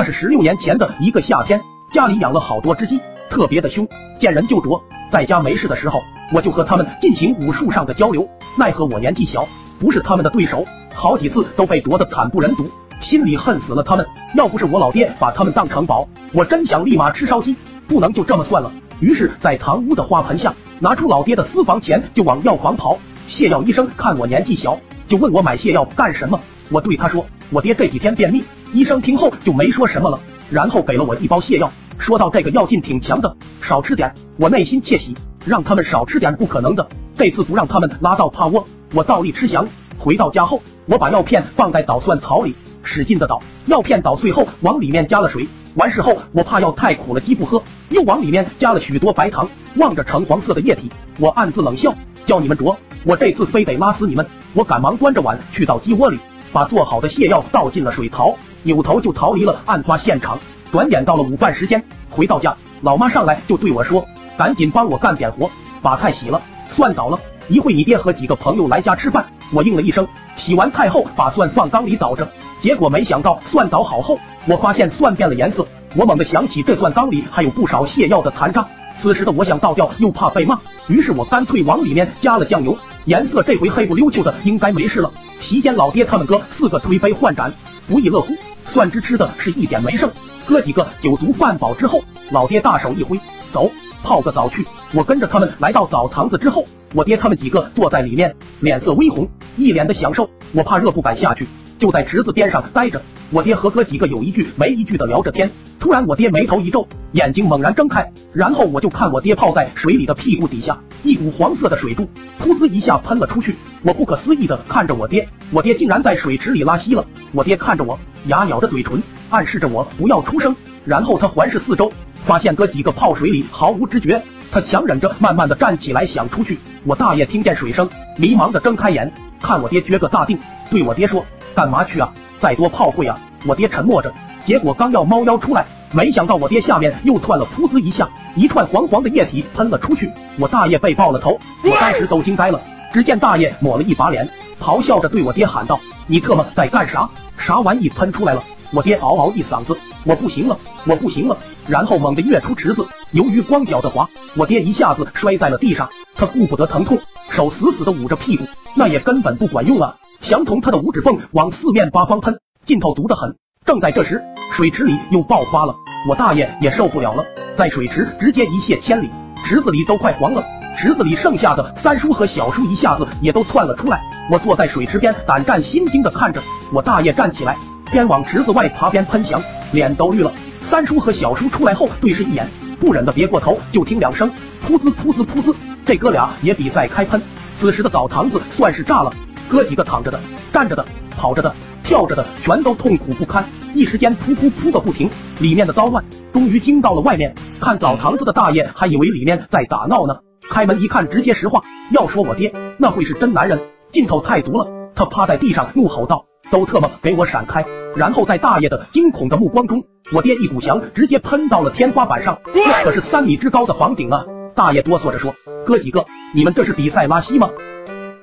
那是十六年前的一个夏天，家里养了好多只鸡，特别的凶，见人就啄。在家没事的时候，我就和他们进行武术上的交流。奈何我年纪小，不是他们的对手，好几次都被啄得惨不忍睹，心里恨死了他们。要不是我老爹把他们当成宝，我真想立马吃烧鸡。不能就这么算了。于是，在堂屋的花盆下拿出老爹的私房钱，就往药房跑。泻药医生看我年纪小，就问我买泻药干什么。我对他说，我爹这几天便秘。医生听后就没说什么了，然后给了我一包泻药，说到这个药劲挺强的，少吃点。我内心窃喜，让他们少吃点不可能的，这次不让他们拉到趴窝，我倒立吃翔。回到家后，我把药片放在捣蒜槽里，使劲的捣，药片捣碎后往里面加了水。完事后，我怕药太苦了鸡不喝，又往里面加了许多白糖。望着橙黄色的液体，我暗自冷笑，叫你们啄，我这次非得拉死你们！我赶忙端着碗去到鸡窝里，把做好的泻药倒进了水槽。扭头就逃离了案发现场。转眼到了午饭时间，回到家，老妈上来就对我说：“赶紧帮我干点活，把菜洗了，蒜捣了。一会你爹和几个朋友来家吃饭。”我应了一声，洗完菜后把蒜放缸里捣着。结果没想到蒜捣好后，我发现蒜变了颜色。我猛地想起这蒜缸里还有不少泻药的残渣。此时的我想倒掉又怕被骂，于是我干脆往里面加了酱油。颜色这回黑不溜秋的，应该没事了。席间老爹他们哥四个推杯换盏，不亦乐乎。蒜汁吃的是一点没剩，哥几个酒足饭饱之后，老爹大手一挥，走，泡个澡去。我跟着他们来到澡堂子之后，我爹他们几个坐在里面，脸色微红，一脸的享受。我怕热不敢下去，就在池子边上待着。我爹和哥几个有一句没一句的聊着天。突然，我爹眉头一皱，眼睛猛然睁开，然后我就看我爹泡在水里的屁股底下，一股黄色的水柱噗呲一下喷了出去。我不可思议的看着我爹，我爹竟然在水池里拉稀了。我爹看着我。牙咬着嘴唇，暗示着我不要出声。然后他环视四周，发现哥几个泡水里毫无知觉。他强忍着，慢慢的站起来想出去。我大爷听见水声，迷茫的睁开眼，看我爹撅个大腚，对我爹说：“干嘛去啊？再多泡会啊！”我爹沉默着。结果刚要猫腰出来，没想到我爹下面又窜了，噗呲一下，一串黄黄的液体喷了出去。我大爷被爆了头，我当时都惊呆了。只见大爷抹了一把脸，咆哮着对我爹喊道：“你特么在干啥？”啥玩意喷出来了！我爹嗷嗷一嗓子，我不行了，我不行了！然后猛地跃出池子，由于光脚的滑，我爹一下子摔在了地上。他顾不得疼痛，手死死的捂着屁股，那也根本不管用啊！想从他的五指缝往四面八方喷，劲头足得很。正在这时，水池里又爆发了，我大爷也受不了了，在水池直接一泻千里，池子里都快黄了。池子里剩下的三叔和小叔一下子也都窜了出来。我坐在水池边，胆战心惊的看着我大爷站起来，边往池子外爬边喷翔，脸都绿了。三叔和小叔出来后对视一眼，不忍的别过头，就听两声噗呲噗呲噗呲，这哥俩也比赛开喷。此时的澡堂子算是炸了，哥几个躺着的、站着的、跑着的、跳着的，全都痛苦不堪，一时间噗噗噗个不停，里面的骚乱终于惊到了外面。看澡堂子的大爷还以为里面在打闹呢。开门一看，直接石化。要说我爹，那会是真男人，劲头太足了。他趴在地上怒吼道：“都特么给我闪开！”然后在大爷的惊恐的目光中，我爹一股翔直接喷到了天花板上，那可是三米之高的房顶啊！大爷哆嗦着说：“哥几个，你们这是比赛拉稀吗？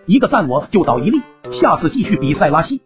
一个赞我就倒一粒，下次继续比赛拉稀。”